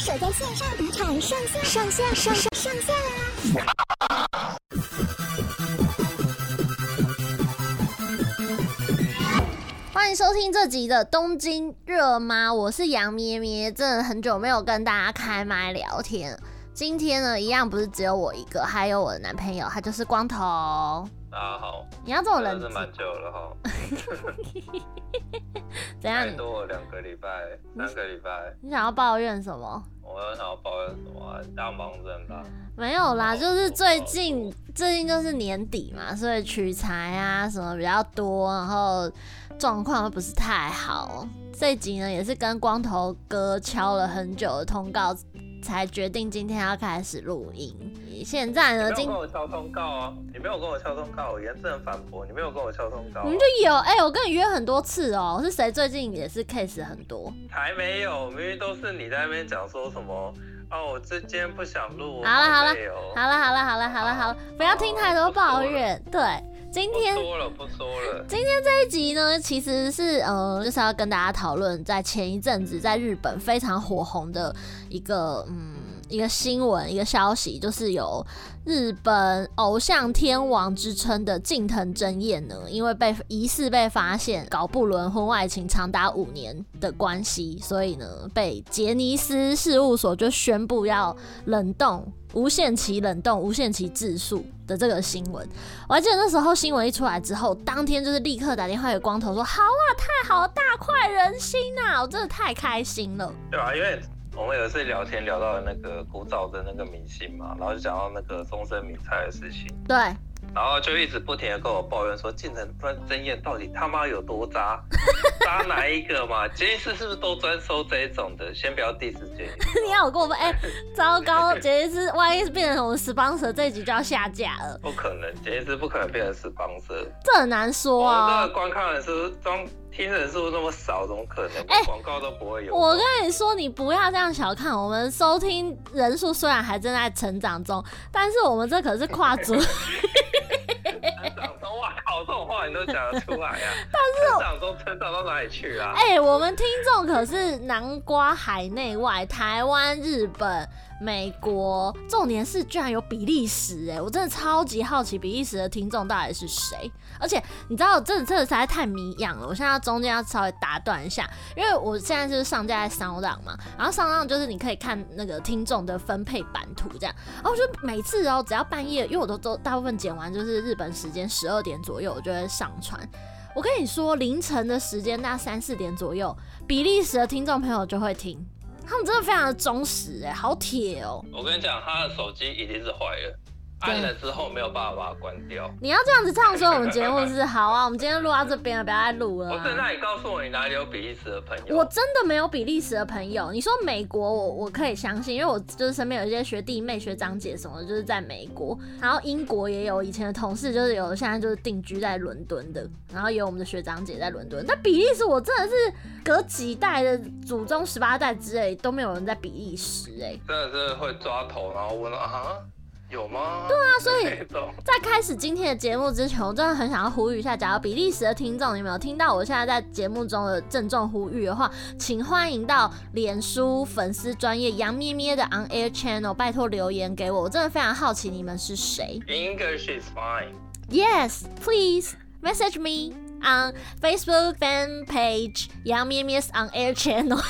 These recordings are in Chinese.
守在线上打场上线上线上上上线啦！欢迎收听这集的东京热吗？我是杨咩咩，真的很久没有跟大家开麦聊天。今天呢，一样不是只有我一个，还有我的男朋友，他就是光头。大家好，你要这种人是蛮久了哈。怎样？再多两个礼拜，三个礼拜。你想要抱怨什么？我要想要抱怨什么啊？大忙人吧？没有啦，就是最近最近就是年底嘛，所以取材啊什么比较多，然后状况又不是太好。这集呢，也是跟光头哥敲了很久的通告。才决定今天要开始录音。现在呢，今没有跟我敲通告哦？你没有跟我敲通告，我严正反驳。你没有跟我敲通告，我们就有哎、欸，我跟你约很多次哦、喔。是谁最近也是 case 很多？还没有，明明都是你在那边讲说什么哦，我这今天不想录。好了好了，好了好了好了好了好了，不要听太多抱怨。对，今天不说了不说了。今天这一集呢，其实是呃，就是要跟大家讨论在前一阵子在日本非常火红的一个嗯。一个新闻，一个消息，就是有日本偶像天王之称的近藤真彦呢，因为被疑似被发现搞不伦婚外情长达五年的关系，所以呢，被杰尼斯事务所就宣布要冷冻、无限期冷冻、无限期自诉的这个新闻。我还记得那时候新闻一出来之后，当天就是立刻打电话给光头说：“好啊，太好了，大快人心啊！我真的太开心了。”对啊，因为。我们有一次聊天聊到那个古早的那个明星嘛，然后就讲到那个中森明菜的事情。对。然后就一直不停的跟我抱怨说，进城专真彦到底他妈有多渣，渣哪一个嘛？杰尼斯是不是都专收这一种的？先不要 diss 杰尼斯。你好过分！哎、欸，糟糕，杰尼斯万一是变成我们 sponsor，这一集就要下架了。不可能，杰尼斯不可能变成 sponsor。这很难说啊。这个观看人是装。听人是不是那么少？怎么可能？哎，广告都不会有、欸。我跟你说，你不要这样小看我们收听人数，虽然还正在成长中，但是我们这可是跨足。成长中，哇靠，这种话你都讲得出来呀、啊？但是成长中成长到哪里去啊？哎、欸，我们听众可是南瓜海内外，台湾、日本。美国，重点是居然有比利时哎，我真的超级好奇比利时的听众到底是谁。而且你知道，这这实在太迷样了。我现在中间要稍微打断一下，因为我现在就是上架在骚浪嘛，然后 SoundOn 就是你可以看那个听众的分配版图这样。然后就每次哦，只要半夜，因为我都都大部分剪完就是日本时间十二点左右，我就会上传。我跟你说，凌晨的时间大概三四点左右，比利时的听众朋友就会听。他们真的非常的忠实，哎，好铁哦！我跟你讲，他的手机一定是坏了。按了之后没有办法把它关掉。你要这样子唱说我们节目是好啊，我们今天录到这边了，不要再录了。不是，那你告诉我你哪里有比利时的朋友？我真的没有比利时的朋友。你说美国我，我我可以相信，因为我就是身边有一些学弟妹、学长姐什么的，就是在美国。然后英国也有以前的同事，就是有现在就是定居在伦敦的。然后也有我们的学长姐在伦敦。但比利时我真的是隔几代的祖宗十八代之类都没有人在比利时哎、欸，真的是会抓头，然后问啊。有吗？对啊，所以在开始今天的节目之前，我真的很想要呼吁一下，假如比利时的听众，你有没有听到我现在在节目中的郑重呼吁的话，请欢迎到脸书粉丝专业杨咩咩的 On Air Channel，拜托留言给我，我真的非常好奇你们是谁。English is fine. Yes, please message me on Facebook fan page 杨咩咩 On Air Channel，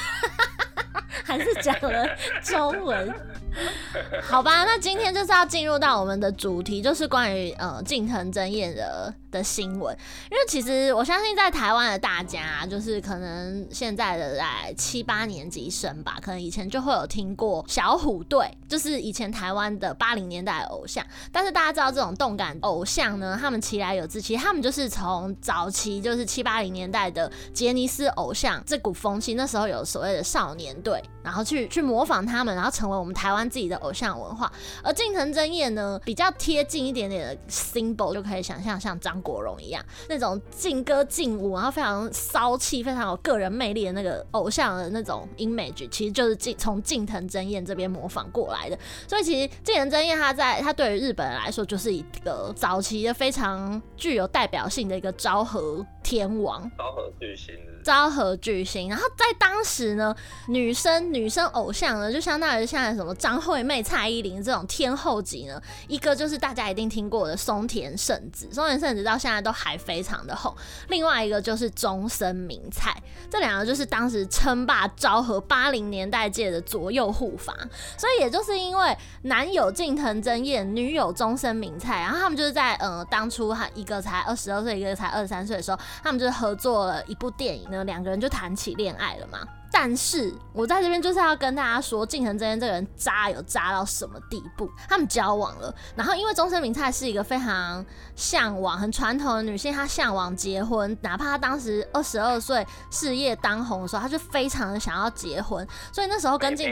还是讲了中文。好吧，那今天就是要进入到我们的主题，就是关于呃近藤真彦的的新闻。因为其实我相信在台湾的大家，就是可能现在的在七八年级生吧，可能以前就会有听过小虎队，就是以前台湾的八零年代的偶像。但是大家知道这种动感偶像呢，他们其来有自，其他们就是从早期就是七八零年代的杰尼斯偶像这股风气，那时候有所谓的少年队，然后去去模仿他们，然后成为我们台湾。自己的偶像文化。而近藤真彦呢，比较贴近一点点的 symbol，就可以想象像张国荣一样那种劲歌劲舞，然后非常骚气、非常有个人魅力的那个偶像的那种 image，其实就是近从近藤真彦这边模仿过来的。所以其实近藤真彦他在他对于日本人来说，就是一个早期的非常具有代表性的一个昭和天王，昭和巨星。昭和巨星，然后在当时呢，女生女生偶像呢，就相当于像什么张惠妹、蔡依林这种天后级呢。一个就是大家一定听过的松田圣子，松田圣子到现在都还非常的红。另外一个就是中森明菜，这两个就是当时称霸昭和八零年代界的左右护法。所以也就是因为男友近藤真彦，女友中森明菜，然后他们就是在呃当初哈一个才二十二岁，一个才二十三岁的时候，他们就是合作了一部电影。那两个人就谈起恋爱了嘛。但是我在这边就是要跟大家说，近藤真彦这个人渣有渣到什么地步？他们交往了，然后因为中森明菜是一个非常向往、很传统的女性，她向往结婚，哪怕她当时二十二岁，事业当红的时候，她就非常的想要结婚。所以那时候跟近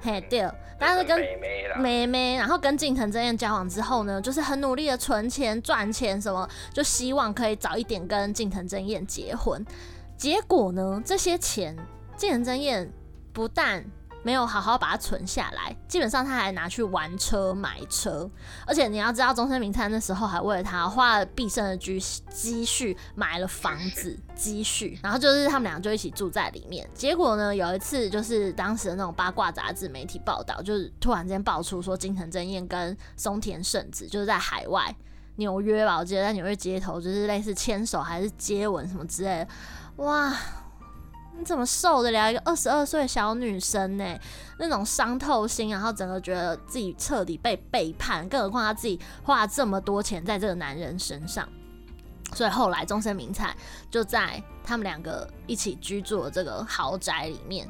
嘿对，但是跟妹妹，然后跟近藤真彦交往之后呢，就是很努力的存钱赚钱，什么就希望可以早一点跟近藤真彦结婚。结果呢？这些钱，金城真彦不但没有好好把它存下来，基本上他还拿去玩车买车。而且你要知道，中森明菜那时候还为了他花了毕生的积积蓄买了房子，积蓄。然后就是他们俩就一起住在里面。结果呢，有一次就是当时的那种八卦杂志媒体报道，就是突然间爆出说，金城真彦跟松田圣子就是在海外纽约吧，我记得在纽约街头，就是类似牵手还是接吻什么之类的。哇，你怎么受得了一个二十二岁小女生呢？那种伤透心，然后整个觉得自己彻底被背叛，更何况她自己花了这么多钱在这个男人身上，所以后来终身名菜就在他们两个一起居住的这个豪宅里面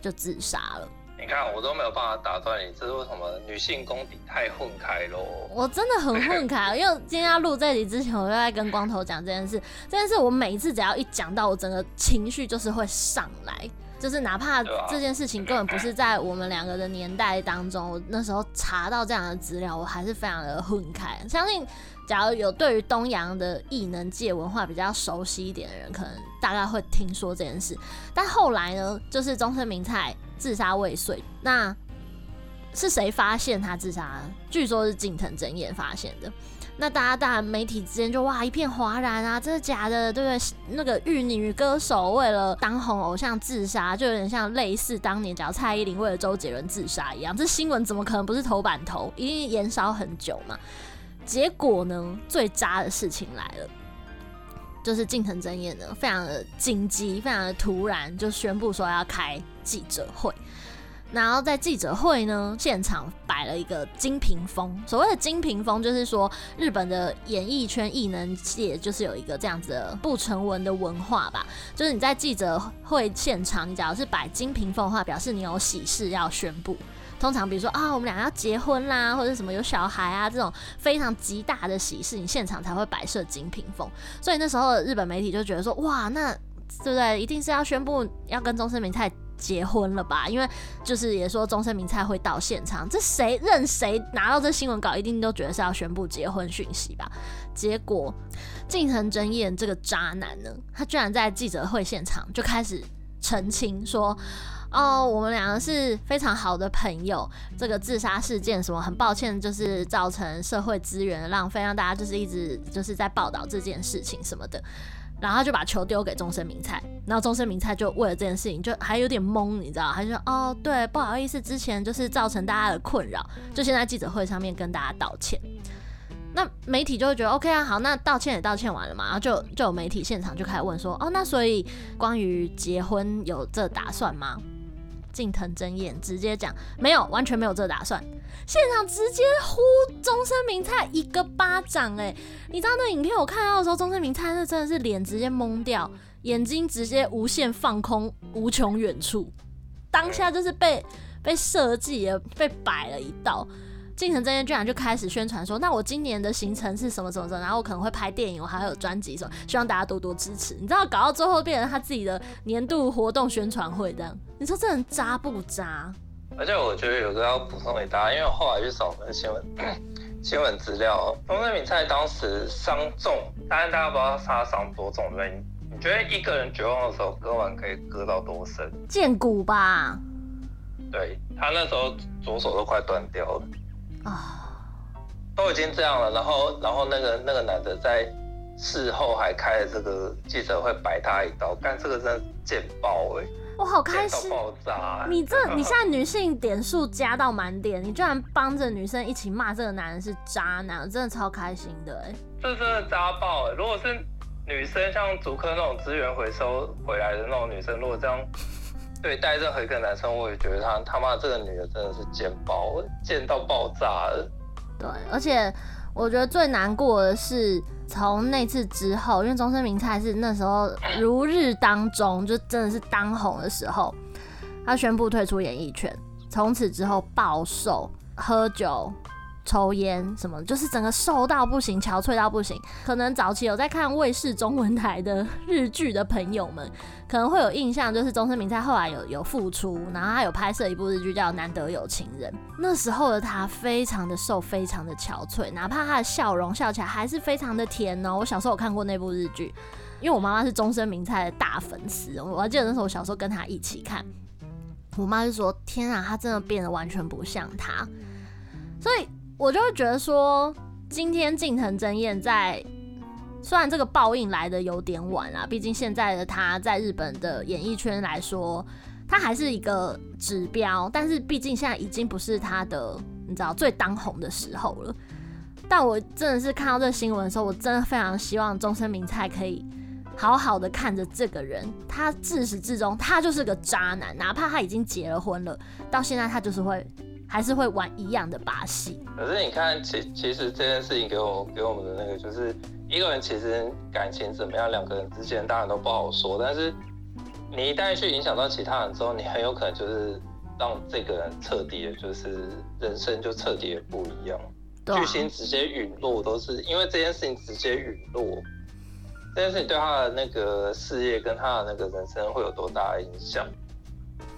就自杀了。你看，我都没有办法打断你，这是为什么？女性功底太混开喽！我真的很混开，因为今天要录这集之前，我就在跟光头讲这件事。这件事我每一次只要一讲到，我整个情绪就是会上来，就是哪怕这件事情根本不是在我们两个的年代当中，我那时候查到这样的资料，我还是非常的混开。相信，假如有对于东洋的异能界文化比较熟悉一点的人，可能大概会听说这件事。但后来呢，就是中森明菜。自杀未遂，那是谁发现他自杀？据说是近藤真彦发现的。那大家当然媒体之间就哇一片哗然啊，这是假的？对不对？那个玉女歌手为了当红偶像自杀，就有点像类似当年假如蔡依林为了周杰伦自杀一样。这新闻怎么可能不是头版头？一定延烧很久嘛。结果呢，最渣的事情来了。就是近藤真彦呢，非常的紧急，非常的突然，就宣布说要开记者会。然后在记者会呢，现场摆了一个金屏风。所谓的金屏风，就是说日本的演艺圈、艺能界，就是有一个这样子的不成文的文化吧。就是你在记者会现场，你假如是摆金屏风的话，表示你有喜事要宣布。通常比如说啊，我们俩要结婚啦，或者什么有小孩啊，这种非常极大的喜事，你现场才会摆设金屏风。所以那时候日本媒体就觉得说，哇，那对不对？一定是要宣布要跟中森明菜结婚了吧？因为就是也说中森明菜会到现场，这谁任谁拿到这新闻稿，一定都觉得是要宣布结婚讯息吧？结果近藤真彦这个渣男呢，他居然在记者会现场就开始澄清说。哦，我们两个是非常好的朋友。这个自杀事件什么，很抱歉，就是造成社会资源的浪费，让大家就是一直就是在报道这件事情什么的。然后就把球丢给中森明菜，然后中森明菜就为了这件事情就还有点懵，你知道？他就说：“哦，对，不好意思，之前就是造成大家的困扰，就先在记者会上面跟大家道歉。”那媒体就会觉得 OK 啊，好，那道歉也道歉完了嘛，然后就就有媒体现场就开始问说：“哦，那所以关于结婚有这打算吗？”近藤真彦直接讲没有，完全没有这个打算。现场直接呼中森明菜一个巴掌，欸，哎，你知道那影片我看到的时候，中森明菜那真的是脸直接懵掉，眼睛直接无限放空，无穷远处，当下就是被被设计也，被摆了一道。近藤真彦居然就开始宣传说，那我今年的行程是什么什么什么，然后我可能会拍电影，我还会有专辑什么，希望大家多多支持。你知道搞到最后变成他自己的年度活动宣传会这样，你说这人渣不渣？而且我觉得有个要补充给大家，因为我后来去找那个新闻新闻资料，中森明菜当时伤重，当然大家不知道他伤多重的原因。你觉得一个人绝望的时候割腕可以割到多深？见骨吧。对，他那时候左手都快断掉了啊，都已经这样了，然后然后那个那个男的在事后还开了这个记者会摆他一刀，但这个真的贱爆哎。我好开心！爆炸！你这你现在女性点数加到满点，你居然帮着女生一起骂这个男人是渣男，我真的超开心的哎！这真的渣爆哎！如果是女生，像竹科那种资源回收回来的那种女生，如果这样对待任何一个男生，我也觉得他他妈这个女的真的是贱爆，贱到爆炸了。对，而且我觉得最难过的是。从那次之后，因为中森明菜是那时候 如日当中，就真的是当红的时候，他宣布退出演艺圈，从此之后暴瘦，喝酒。抽烟什么，就是整个瘦到不行，憔悴到不行。可能早期有在看卫视中文台的日剧的朋友们，可能会有印象，就是中森明菜后来有有复出，然后他有拍摄一部日剧叫《难得有情人》。那时候的他非常的瘦，非常的憔悴，哪怕他的笑容笑起来还是非常的甜哦。我小时候有看过那部日剧，因为我妈妈是中森明菜的大粉丝，我还记得那时候我小时候跟他一起看，我妈就说：“天啊，他真的变得完全不像他。”所以。我就会觉得说，今天近藤真彦在，虽然这个报应来的有点晚啊，毕竟现在的他在日本的演艺圈来说，他还是一个指标，但是毕竟现在已经不是他的，你知道最当红的时候了。但我真的是看到这个新闻的时候，我真的非常希望中森明菜可以好好的看着这个人，他自始至终他就是个渣男，哪怕他已经结了婚了，到现在他就是会。还是会玩一样的把戏。可是你看，其其实这件事情给我给我们的那个，就是一个人其实感情怎么样，两个人之间当然都不好说。但是你一旦去影响到其他人之后，你很有可能就是让这个人彻底的，就是人生就彻底的不一样。巨星直接陨落，都是因为这件事情直接陨落。这件事情对他的那个事业跟他的那个人生会有多大的影响？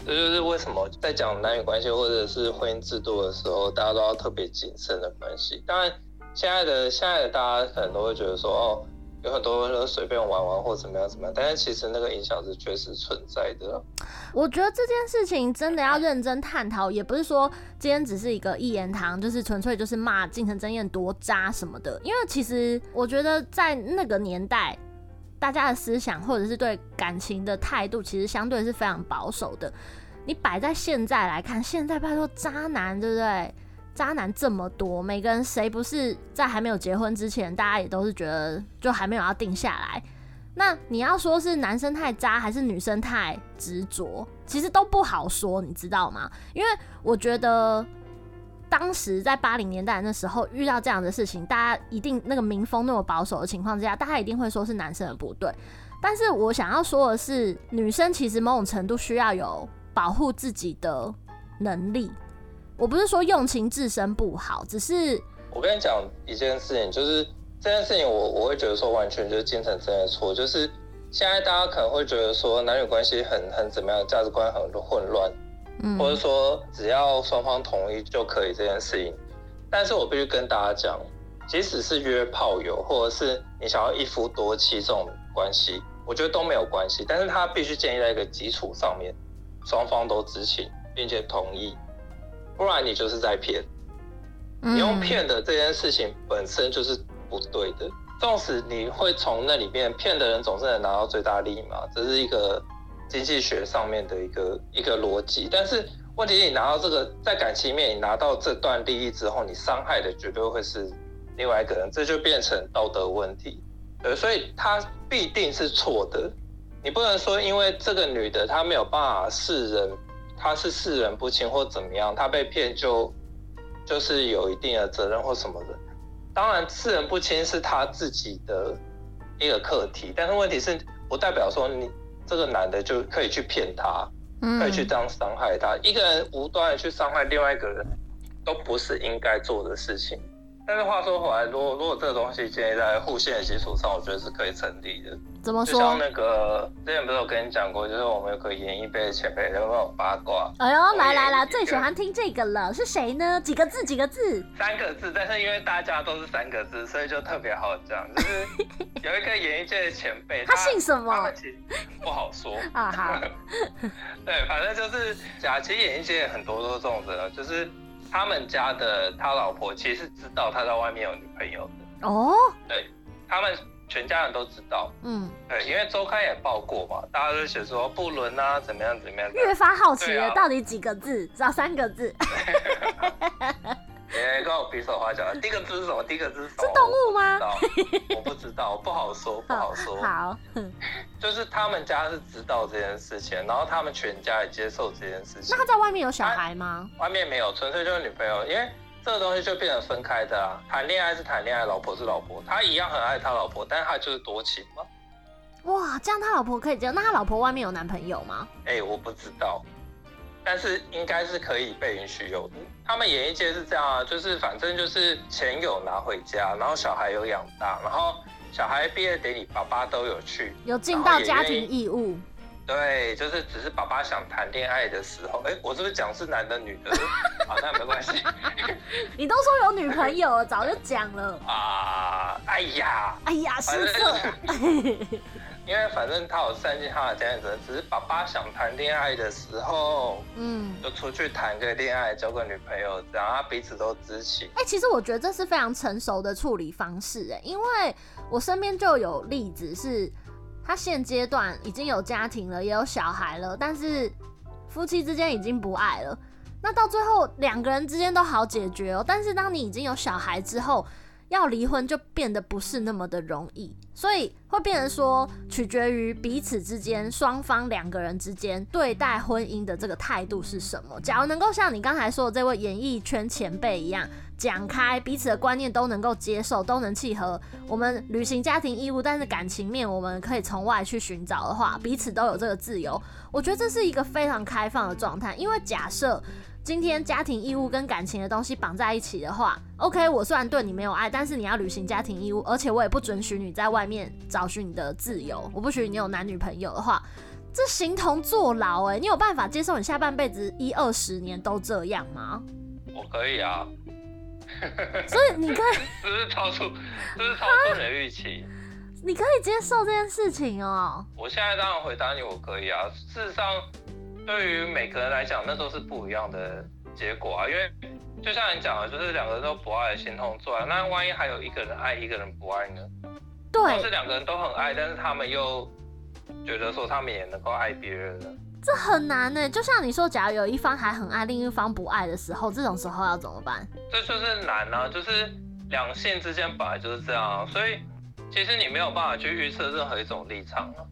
这就是为什么在讲男女关系或者是婚姻制度的时候，大家都要特别谨慎的关系。当然，现在的现在的大家可能都会觉得说，哦，有很多人随便玩玩或怎么样怎么样，但是其实那个影响是确实存在的。我觉得这件事情真的要认真探讨，也不是说今天只是一个一言堂，就是纯粹就是骂近藤真彦多渣什么的。因为其实我觉得在那个年代。大家的思想或者是对感情的态度，其实相对是非常保守的。你摆在现在来看，现在拜托渣男，对不对？渣男这么多，每个人谁不是在还没有结婚之前，大家也都是觉得就还没有要定下来。那你要说是男生太渣，还是女生太执着，其实都不好说，你知道吗？因为我觉得。当时在八零年代那时候遇到这样的事情，大家一定那个民风那么保守的情况之下，大家一定会说是男生的不对。但是我想要说的是，女生其实某种程度需要有保护自己的能力。我不是说用情至深不好，只是我跟你讲一件事情，就是这件事情我我会觉得说完全就是金城真的错，就是现在大家可能会觉得说男女关系很很怎么样，价值观很混乱。或者说只要双方同意就可以这件事情，但是我必须跟大家讲，即使是约炮友，或者是你想要一夫多妻这种关系，我觉得都没有关系。但是他必须建立在一个基础上面，双方都知情并且同意，不然你就是在骗。你用骗的这件事情本身就是不对的，纵使你会从那里面骗的人总是能拿到最大利益嘛，这是一个。经济学上面的一个一个逻辑，但是问题是你拿到这个在感情里面，你拿到这段利益之后，你伤害的绝对会是另外一个人，这就变成道德问题。呃，所以他必定是错的。你不能说因为这个女的她没有办法识人，她是识人不清或怎么样，她被骗就就是有一定的责任或什么的。当然识人不清是她自己的一个课题，但是问题是不代表说你。这个男的就可以去骗她，可以去这样伤害她。一个人无端的去伤害另外一个人，都不是应该做的事情。但是话说回来，如果如果这个东西建立在互信的基础上，我觉得是可以成立的。怎么说？就像那个之前不是有跟你讲过，就是我们有个演艺辈的前辈，在问我八卦？哎呦，来来来，最喜欢听这个了，是谁呢？几个字？几个字？三个字，但是因为大家都是三个字，所以就特别好讲。就是 有一个演艺界的前辈，他姓什么？不好说 啊。好，对，反正就是假。其实演艺界很多都是这种人，就是他们家的他老婆其实是知道他在外面有女朋友的。哦，对，他们。全家人都知道，嗯，对，因为周刊也报过嘛，大家都写说不伦啊，怎么样怎么样。越发好奇了，啊、到底几个字？只要三个字。别跟我比手画脚，第一个字是什么？第一个字是什么？是动物吗？我不知道，不好说，不好说。好，就是他们家是知道这件事情，然后他们全家也接受这件事情。那他在外面有小孩吗？外面没有，纯粹就是女朋友，因为。这个东西就变成分开的啊，谈恋爱是谈恋爱，老婆是老婆，他一样很爱他老婆，但是他就是多情嘛。哇，这样他老婆可以这样？那他老婆外面有男朋友吗？哎、欸，我不知道，但是应该是可以被允许有的。他们演艺界是这样啊，就是反正就是钱有拿回家，然后小孩有养大，然后小孩毕业典礼爸爸都有去，有尽到家庭义务。对，就是只是爸爸想谈恋爱的时候，哎，我是不是讲是男的女的？好，那没关系。你都说有女朋友了，早就讲了。啊，哎呀，哎呀，是色。因为反正他有善尽他的家庭责任，只是爸爸想谈恋爱的时候，嗯，就出去谈个恋爱，交个女朋友，然后他彼此都知情。哎，其实我觉得这是非常成熟的处理方式，哎，因为我身边就有例子是。他现阶段已经有家庭了，也有小孩了，但是夫妻之间已经不爱了。那到最后两个人之间都好解决哦，但是当你已经有小孩之后，要离婚就变得不是那么的容易。所以会变成说，取决于彼此之间双方两个人之间对待婚姻的这个态度是什么。假如能够像你刚才说的这位演艺圈前辈一样，讲开彼此的观念都能够接受，都能契合，我们履行家庭义务，但是感情面我们可以从外去寻找的话，彼此都有这个自由。我觉得这是一个非常开放的状态，因为假设。今天家庭义务跟感情的东西绑在一起的话，OK，我虽然对你没有爱，但是你要履行家庭义务，而且我也不准许你在外面找寻你的自由，我不许你有男女朋友的话，这形同坐牢哎、欸！你有办法接受你下半辈子一二十年都这样吗？我可以啊，所以你可以，这是超出，这是超出你的预期，你可以接受这件事情哦、喔。我现在当然回答你，我可以啊。事实上。对于每个人来讲，那都是不一样的结果啊。因为就像你讲的，就是两个人都不爱，心同坐牢。那万一还有一个人爱，一个人不爱呢？对，或是两个人都很爱，但是他们又觉得说他们也能够爱别人呢？这很难呢。就像你说，假如有一方还很爱，另一方不爱的时候，这种时候要怎么办？这就是难啊，就是两性之间本来就是这样啊，所以其实你没有办法去预测任何一种立场啊。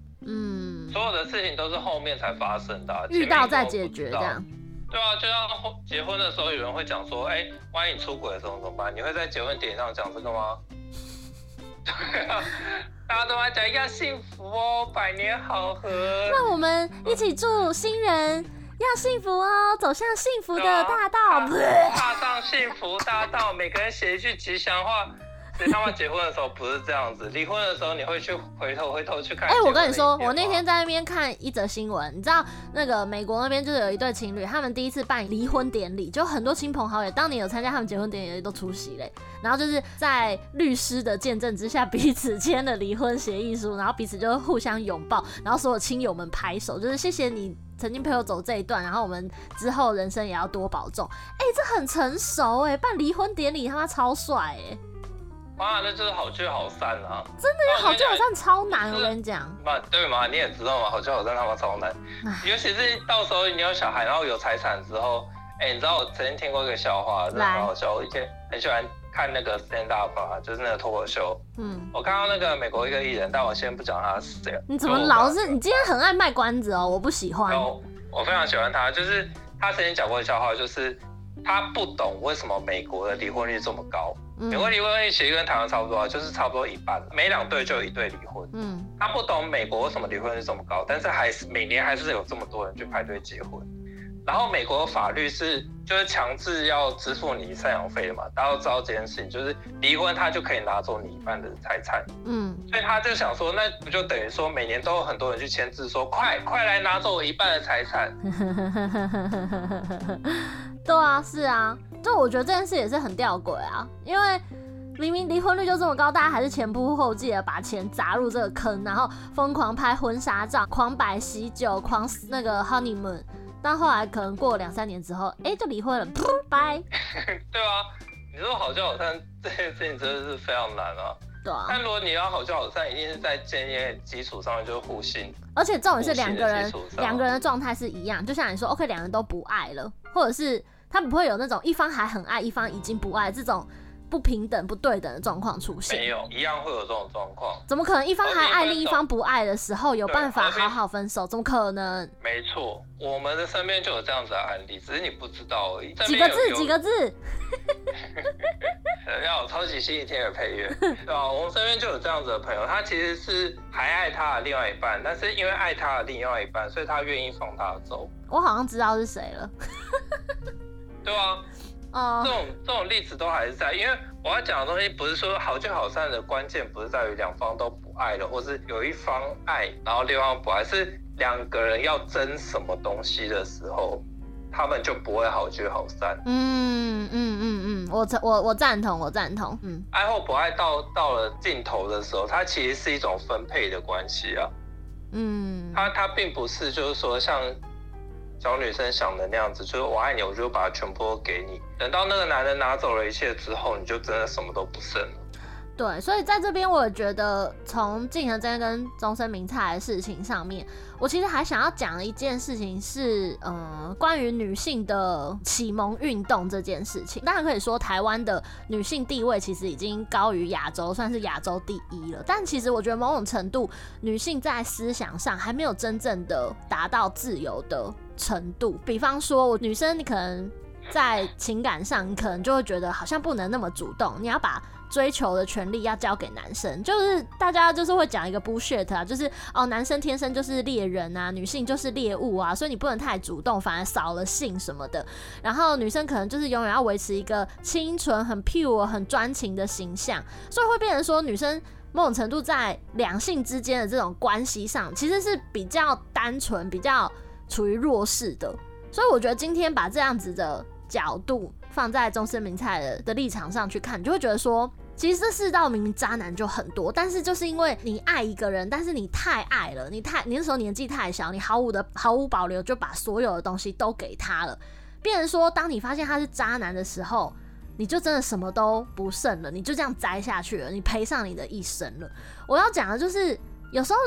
嗯，所有的事情都是后面才发生的，啊，遇到再解决这样。对啊，就像结婚的时候，有人会讲说，哎、欸，万一你出轨了怎么怎么办？你会在结婚典礼上讲这个吗？对啊，大家都在讲要幸福哦，百年好合。那我们一起祝新人要幸福哦，走向幸福的大道，踏上幸福大道，每个人写一句吉祥话。所以他们结婚的时候不是这样子，离婚的时候你会去回头回头去看。哎、欸，我跟你说，我那天在那边看一则新闻，你知道那个美国那边就是有一对情侣，他们第一次办离婚典礼，就很多亲朋好友当年有参加他们结婚典礼的都出席嘞。然后就是在律师的见证之下，彼此签了离婚协议书，然后彼此就互相拥抱，然后所有亲友们拍手，就是谢谢你曾经陪我走这一段，然后我们之后人生也要多保重。哎、欸，这很成熟哎，办离婚典礼他妈超帅哎。妈，那就是好聚好散啊！真的要好聚好散超难，我跟你讲。妈，对吗？你也知道嘛？好聚好散他妈超难，尤其是到时候你有小孩，然后有财产之后，哎、欸，你知道我曾经听过一个笑话，真的很好笑。我以前很喜欢看那个 stand up 啊，就是那个脱口秀。嗯。我看到那个美国一个艺人，但我先不讲他是谁。你怎么老是？你今天很爱卖关子哦，我不喜欢。我我非常喜欢他，就是他曾经讲过的笑话，就是。他不懂为什么美国的离婚率这么高。美国离婚率其实跟台湾差不多啊，就是差不多一半，每两对就有一对离婚。嗯，他不懂美国为什么离婚率这么高，但是还是每年还是有这么多人去排队结婚。然后美国法律是就是强制要支付你赡养费的嘛，大家都知道这件事情，就是离婚他就可以拿走你一半的财产，嗯，所以他就想说，那不就等于说每年都有很多人去签字，说快快来拿走我一半的财产。对啊，是啊，就我觉得这件事也是很吊诡啊，因为明明离婚率就这么高，大家还是前仆后继的把钱砸入这个坑，然后疯狂拍婚纱照，狂摆喜酒，狂那个 honeymoon。但后来可能过了两三年之后，哎、欸，就离婚了，拜。对啊，你说好聚好散这件事情真的是非常难啊。对啊。但如果你要好聚好散，一定是在建立基础上面，就是互信。而且重点是两个人两个人的状态是一样，就像你说，OK，两人都不爱了，或者是他们不会有那种一方还很爱，一方已经不爱这种。不平等、不对等的状况出现，没有，一样会有这种状况。怎么可能一方还爱，另一方不爱的时候，有办法好好分手？怎么可能？没错，我们的身边就有这样子的案例，只是你不知道而已。几个字？几个字？要有超级星期天的配乐，对吧？我们身边就有这样子的朋友，他其实是还爱他的另外一半，但是因为爱他的另外一半，所以他愿意放他走。我好像知道是谁了。对啊。哦，这种这种例子都还是在，因为我要讲的东西不是说好聚好散的关键，不是在于两方都不爱了，或是有一方爱，然后另一方不爱，是两个人要争什么东西的时候，他们就不会好聚好散。嗯嗯嗯嗯，我我我赞同，我赞同。嗯，爱或不爱到到了尽头的时候，它其实是一种分配的关系啊。嗯，它它并不是就是说像。小女生想的那样子，就是我爱你，我就把全部都给你。等到那个男人拿走了一切之后，你就真的什么都不剩了。对，所以在这边，我觉得从近藤真跟中森明菜的事情上面，我其实还想要讲一件事情是，嗯，关于女性的启蒙运动这件事情。当然可以说，台湾的女性地位其实已经高于亚洲，算是亚洲第一了。但其实我觉得某种程度，女性在思想上还没有真正的达到自由的。程度，比方说，女生，你可能在情感上，你可能就会觉得好像不能那么主动，你要把追求的权利要交给男生，就是大家就是会讲一个 bullshit 啊，就是哦，男生天生就是猎人啊，女性就是猎物啊，所以你不能太主动，反而少了性什么的。然后女生可能就是永远要维持一个清纯、很 pure、很专情的形象，所以会变成说，女生某种程度在两性之间的这种关系上，其实是比较单纯、比较。处于弱势的，所以我觉得今天把这样子的角度放在中森明菜的的立场上去看，你就会觉得说，其实这世道明明渣男就很多，但是就是因为你爱一个人，但是你太爱了，你太你那时候年纪太小，你毫无的毫无保留就把所有的东西都给他了，变成说，当你发现他是渣男的时候，你就真的什么都不剩了，你就这样栽下去了，你赔上你的一生了。我要讲的就是有时候。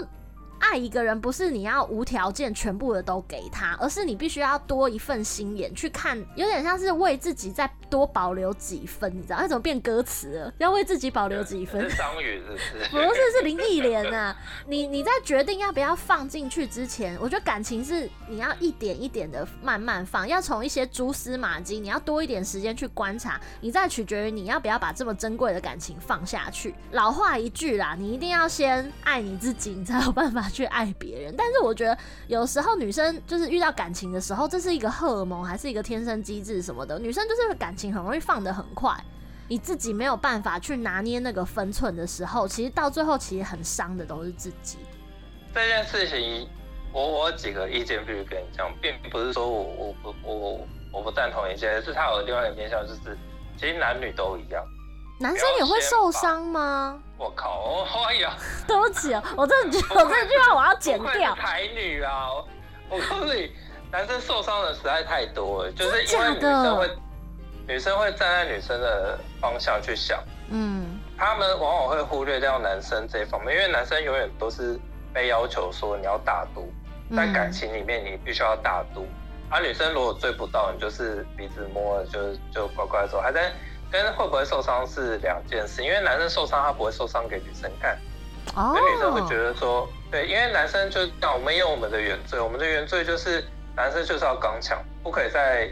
爱一个人不是你要无条件全部的都给他，而是你必须要多一份心眼去看，有点像是为自己再多保留几分，你知道？那怎么变歌词了？要为自己保留几分？张宇是不是？不是，是林忆莲啊！你你在决定要不要放进去之前，我觉得感情是你要一点一点的慢慢放，要从一些蛛丝马迹，你要多一点时间去观察，你再取决于你要不要把这么珍贵的感情放下去。老话一句啦，你一定要先爱你自己，你才有办法。去爱别人，但是我觉得有时候女生就是遇到感情的时候，这是一个荷尔蒙还是一个天生机制什么的？女生就是感情很容易放得很快，你自己没有办法去拿捏那个分寸的时候，其实到最后其实很伤的都是自己。这件事情，我我有几个意见必须跟你讲，并不是说我我我我我不赞同一些，是他有另外一个面向，就是其实男女都一样。男生也会受伤吗？我靠！哎呀，对不起啊，我真的觉得我这句话我要剪掉。台女啊，我告诉你，男生受伤的实在太多了，就是因为女生会，女生会站在女生的方向去想，嗯，他们往往会忽略掉男生这一方面，因为男生永远都是被要求说你要大度，在感情里面你必须要大度，而、嗯啊、女生如果追不到，你就是鼻子摸了就就乖乖走，还在。跟会不会受伤是两件事，因为男生受伤他不会受伤给女生看，哦，女生会觉得说，对，因为男生就像我们有我们的原罪，我们的原罪就是男生就是要刚强，不可以在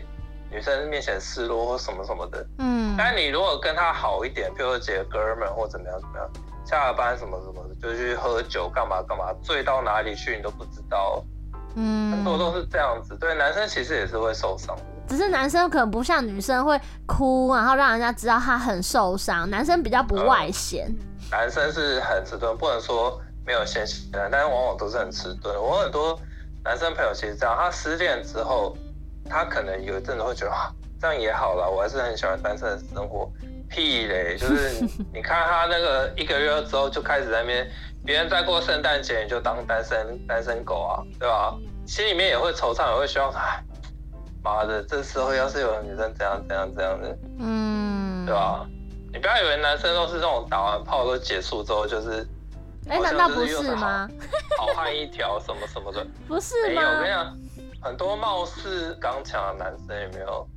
女生面前示弱或什么什么的，嗯，但你如果跟他好一点，比如说几个哥们或怎么样怎么样，下了班什么什么的就去喝酒干嘛干嘛，醉到哪里去你都不知道，嗯，很多都是这样子。对，男生其实也是会受伤的，只是男生可能不像女生会哭，然后让人家知道他很受伤。男生比较不外显，嗯，男生是很迟钝，不能说没有先行的，但是往往都是很迟钝。我很多男生朋友其实这样，他失恋之后，他可能有一阵子会觉得啊，这样也好了，我还是很喜欢单身的生活。屁嘞，就是你看他那个一个月之后就开始在那边，别人在过圣诞节你就当单身单身狗啊，对吧？心里面也会惆怅，也会希望，哎，妈的，这时候要是有女生怎样怎样怎样的，嗯，对吧？你不要以为男生都是这种打完炮都结束之后就是，哎、欸，难道不是吗？好汉一条什么什么的，不是吗？欸、我跟你讲，很多貌似刚强的男生有没有？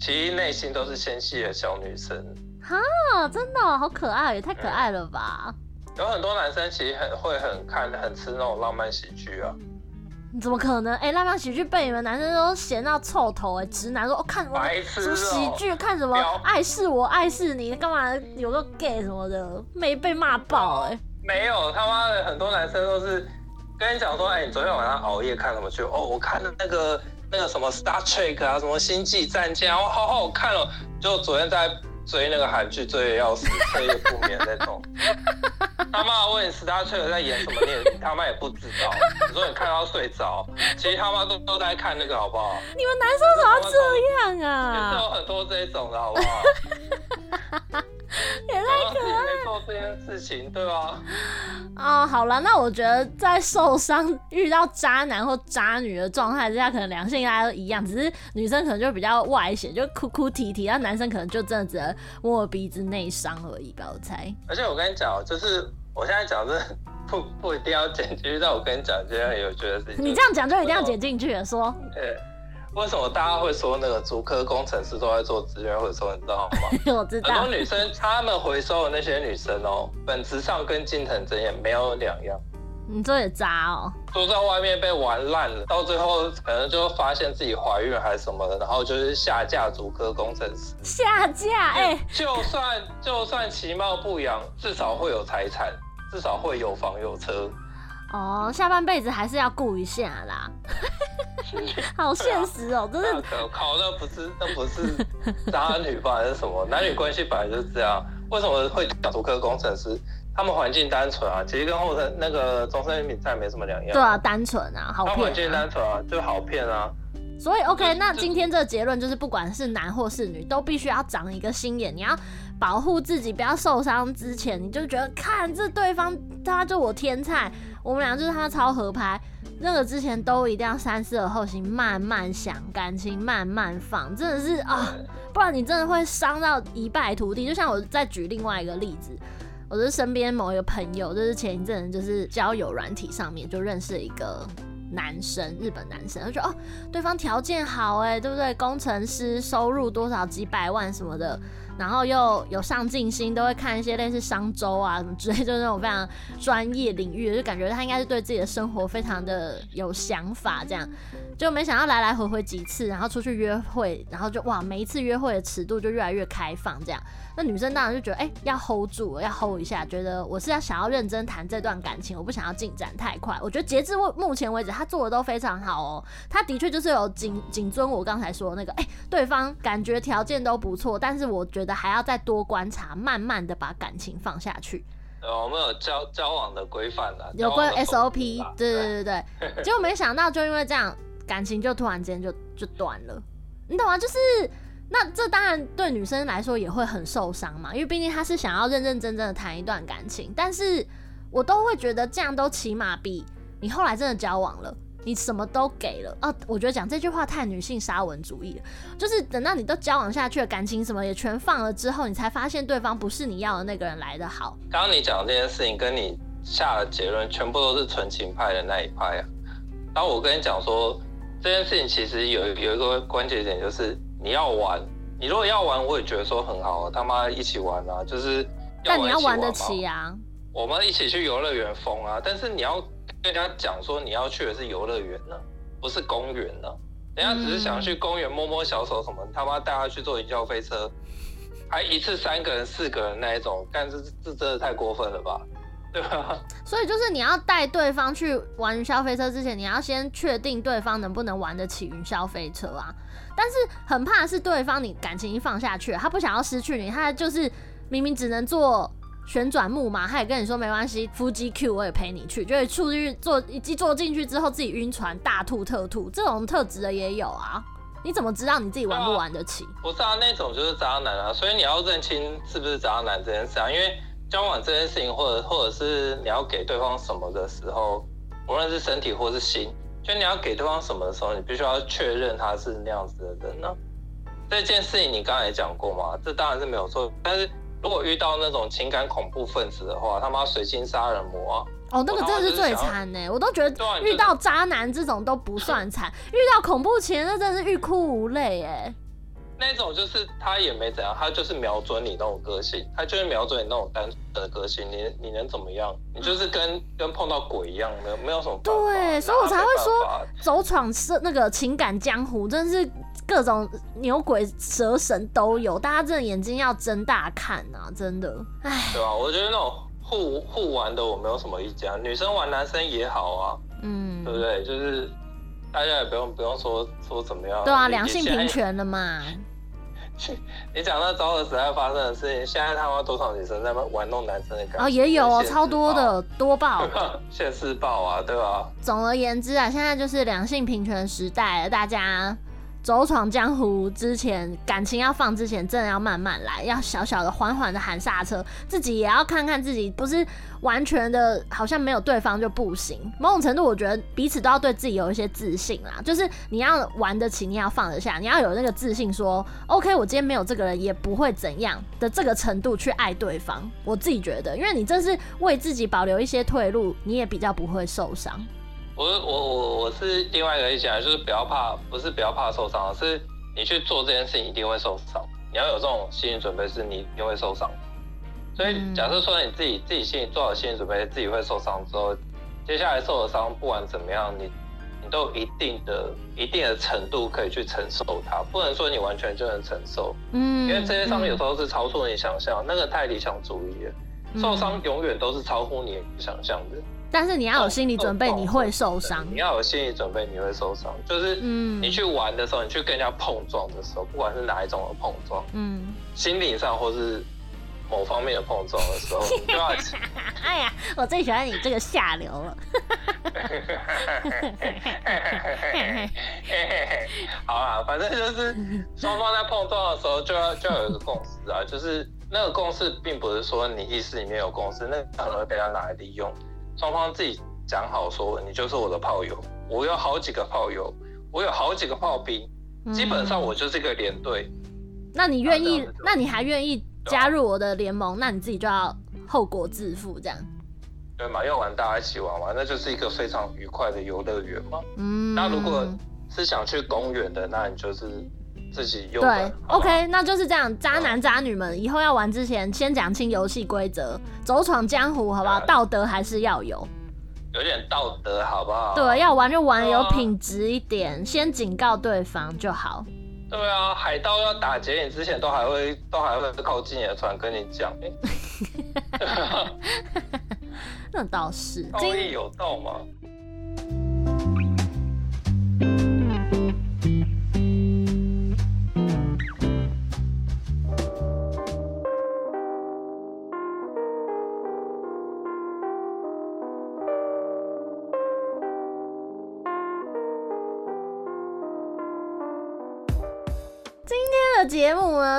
其实内心都是纤细的小女生。哈，真的好可爱，也太可爱了吧！嗯、有很多男生其实很会很看很吃那种浪漫喜剧啊。你怎么可能？哎、欸，浪漫喜剧被你们男生都嫌到臭头哎！直男说，哦、看什么什么喜剧，看什么爱是我爱是你，干嘛有个 gay 什么的，没被骂爆哎、嗯？没有，他妈的很多男生都是跟你讲说，哎、欸，你昨天晚上熬夜看什么剧？哦，我看的那个那个什么 Star Trek 啊，什么星际战舰，哦好好看哦。就昨天在。追那个韩剧追的要死，彻夜不眠那种。他妈问你 Star Trek 在演什么，你你他妈也不知道。你说你看到睡着，其实他妈都都在看那个，好不好？你们男生怎么这样啊？也是有很多这一种的，好不好？也太可爱。没做这件事情，对吧？啊、哦，好了，那我觉得在受伤遇到渣男或渣女的状态之下，可能两性大家都一样，只是女生可能就比较外显，就哭哭啼啼，然后男生可能就真的只能摸摸鼻子内伤而已吧，我猜。而且我跟你讲，就是我现在讲是不不一定要剪进去，但我跟你讲，今天很有趣的事情。你这样讲就一定要剪进去了，说。对。为什么大家会说那个足科工程师都在做资源回收？你知道吗？我知道。很多女生，她们回收的那些女生哦，本质上跟金藤真也没有两样。你这也渣哦！都在外面被玩烂了，到最后可能就发现自己怀孕还是什么的，然后就是下嫁足科工程师。下嫁哎、欸！就算就算其貌不扬，至少会有财产，至少会有房有车。哦，下半辈子还是要顾一下啦。好现实哦、喔，真的、啊。考的不是，那不是渣女吧？还是什么？男女关系本来就是这样。为什么会讲竹科工程师？他们环境单纯啊，其实跟后生那个中森明菜没什么两样。对啊，单纯啊，好骗、啊。环境单纯啊，就好骗啊。所以 OK，那今天这个结论就是，不管是男或是女，都必须要长一个心眼。你要保护自己，不要受伤之前，你就觉得看这对方，他就我天菜，我们俩就是他超合拍。那个之前都一定要三思而后行，慢慢想感情，慢慢放，真的是啊，不然你真的会伤到一败涂地。就像我再举另外一个例子，我就是身边某一个朋友，就是前一阵就是交友软体上面就认识一个男生，日本男生，他说哦，对方条件好哎，对不对？工程师，收入多少几百万什么的。然后又有上进心，都会看一些类似商周啊什么之类，就是那种非常专业领域，就感觉他应该是对自己的生活非常的有想法，这样就没想到来来回回几次，然后出去约会，然后就哇，每一次约会的尺度就越来越开放，这样。那女生当然就觉得，哎、要 hold 住，要 hold 一下，觉得我是要想要认真谈这段感情，我不想要进展太快。我觉得截至目前为止，他做的都非常好哦。他的确就是有谨谨遵我刚才说的那个，哎、对方感觉条件都不错，但是我觉还要再多观察，慢慢的把感情放下去。呃，我们有交交往的规范的，有关 SOP，对对对对。结果没想到，就因为这样，感情就突然间就就断了，你懂吗？就是。那这当然对女生来说也会很受伤嘛，因为毕竟她是想要认认真真的谈一段感情，但是我都会觉得这样都起码比你后来真的交往了，你什么都给了啊。我觉得讲这句话太女性沙文主义了，就是等到你都交往下去了，感情什么也全放了之后，你才发现对方不是你要的那个人来的好。刚刚你讲的这件事情跟你下的结论全部都是纯情派的那一派啊。然后我跟你讲说这件事情其实有有一个关键点就是。你要玩，你如果要玩，我也觉得说很好，他妈一起玩啊，就是要玩，但你要玩得起啊。我们一起去游乐园疯啊，但是你要跟人家讲说你要去的是游乐园呢，不是公园呢。人家只是想去公园摸摸小手什么，他妈带他去坐云霄飞车，还一次三个人、四个人那一种，但是这真的太过分了吧？对吧？所以就是你要带对方去玩云霄飞车之前，你要先确定对方能不能玩得起云霄飞车啊。但是很怕是对方你感情一放下去，他不想要失去你，他就是明明只能坐旋转木马，他也跟你说没关系，Fuji Q 我也陪你去，就是出去坐一坐进去之后自己晕船大吐特吐，这种特质的也有啊。你怎么知道你自己玩不玩得起？不是啊，那种就是渣男啊，所以你要认清是不是渣男这件事啊，因为交往这件事情，或者或者是你要给对方什么的时候，无论是身体或是心。就你要给对方什么的时候，你必须要确认他是那样子的人呢？这件事情你刚才也讲过嘛，这当然是没有错。但是如果遇到那种情感恐怖分子的话，他妈水晶杀人魔啊！哦，那个真的是最惨呢，我都觉得遇到渣男这种都不算惨，遇到恐怖情人那真的是欲哭无泪哎。那种就是他也没怎样，他就是瞄准你那种个性，他就是瞄准你那种单纯的个性，你你能怎么样？你就是跟跟碰到鬼一样，没有没有什么。对，所以我才会说走闯是那个情感江湖，真的是各种牛鬼蛇神都有，大家真的眼睛要睁大看啊，真的。哎，对啊，我觉得那种互互玩的我没有什么意见，女生玩男生也好啊，嗯，对不对？就是。大家也不用不用说说怎么样，对啊，两性平权了嘛。你讲那昭和时代发生的事情，现在他妈多少女生在那玩弄男生的感觉？哦，也有哦，超多的，多爆，现世报啊，对吧？总而言之啊，现在就是两性平权时代了，大家。走闯江湖之前，感情要放之前，真的要慢慢来，要小小的、缓缓的喊刹车，自己也要看看自己，不是完全的，好像没有对方就不行。某种程度，我觉得彼此都要对自己有一些自信啦，就是你要玩得起，你要放得下，你要有那个自信说，说 OK，我今天没有这个人也不会怎样的这个程度去爱对方。我自己觉得，因为你这是为自己保留一些退路，你也比较不会受伤。我我我我是另外一个意见，就是不要怕，不是不要怕受伤，是你去做这件事情一定会受伤，你要有这种心理准备，是你一定会受伤。所以假设说你自己自己心里做好心理准备，自己会受伤之后，接下来受的伤不管怎么样，你你都有一定的一定的程度可以去承受它，不能说你完全就能承受。嗯，因为这些伤有时候是超出你想象，那个太理想主义了，受伤永远都是超乎你想象的。但是你要有心理准备，你会受伤。你要有心理准备，你会受伤。就是，你去玩的时候，你去跟人家碰撞的时候，不管是哪一种的碰撞，嗯，心理上或是某方面的碰撞的时候，你就要。哎呀，我最喜欢你这个下流了。好啊，反正就是双方在碰撞的时候，就要就要有一个共识啊，就是那个共识并不是说你意识里面有共识，那可能会被他拿来利用。双方自己讲好说，你就是我的炮友，我有好几个炮友，我有好几个炮兵，基本上我就是一个连队。那你愿意？那你还愿意加入我的联盟？那你自己就要后果自负，这样。对嘛？要玩大家一起玩玩，那就是一个非常愉快的游乐园嘛。嗯。那如果是想去公园的，那你就是自己用。对，OK，那就是这样。渣男渣女们，以后要玩之前，先讲清游戏规则。走闯江湖，好不好？道德还是要有，有点道德，好不好？对，要玩就玩有品质一点，先警告对方就好。对啊，海盗要打劫你之前，都还会都还会靠近你的船跟你讲。那倒是，道义有道嘛。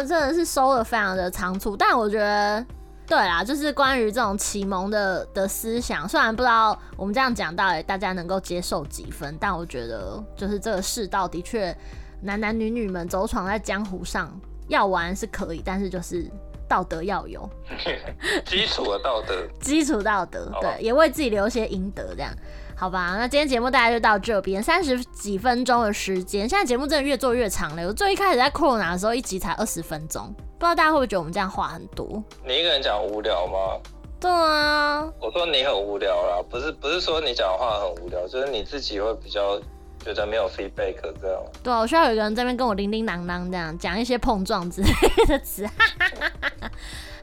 呢，真的是收的非常的仓促，但我觉得，对啦，就是关于这种启蒙的的思想，虽然不知道我们这样讲到底大家能够接受几分，但我觉得，就是这个世道的确，男男女女们走闯在江湖上，要玩是可以，但是就是道德要有，基础的道德，基础道德，对，也为自己留些阴德，这样。好吧，那今天节目大家就到这边，三十几分钟的时间。现在节目真的越做越长了。我最一开始在 Corona 的时候，一集才二十分钟，不知道大家会不会觉得我们这样话很多？你一个人讲无聊吗？对啊，我说你很无聊啦，不是不是说你讲话很无聊，就是你自己会比较觉得没有 feedback 这样。对啊，我需要有一个人在那边跟我叮叮当当这样讲一些碰撞之类的词。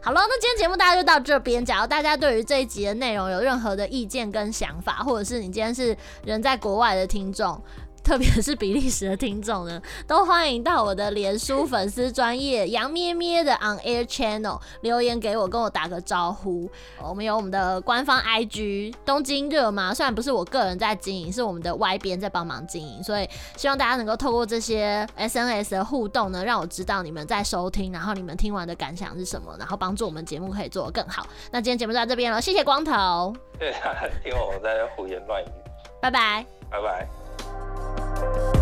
好了，那今天节目大家就到这边。假如大家对于这一集的内容有任何的意见跟想法，或者是你今天是人在国外的听众。特别是比利时的听众呢，都欢迎到我的脸书粉丝专业杨咩咩的 On Air Channel 留言给我，跟我打个招呼。我们有我们的官方 IG 东京热吗？虽然不是我个人在经营，是我们的 Y 编在帮忙经营，所以希望大家能够透过这些 SNS 的互动呢，让我知道你们在收听，然后你们听完的感想是什么，然后帮助我们节目可以做得更好。那今天节目就到这边了，谢谢光头。对啊，听我在胡言乱语。拜拜。拜拜。you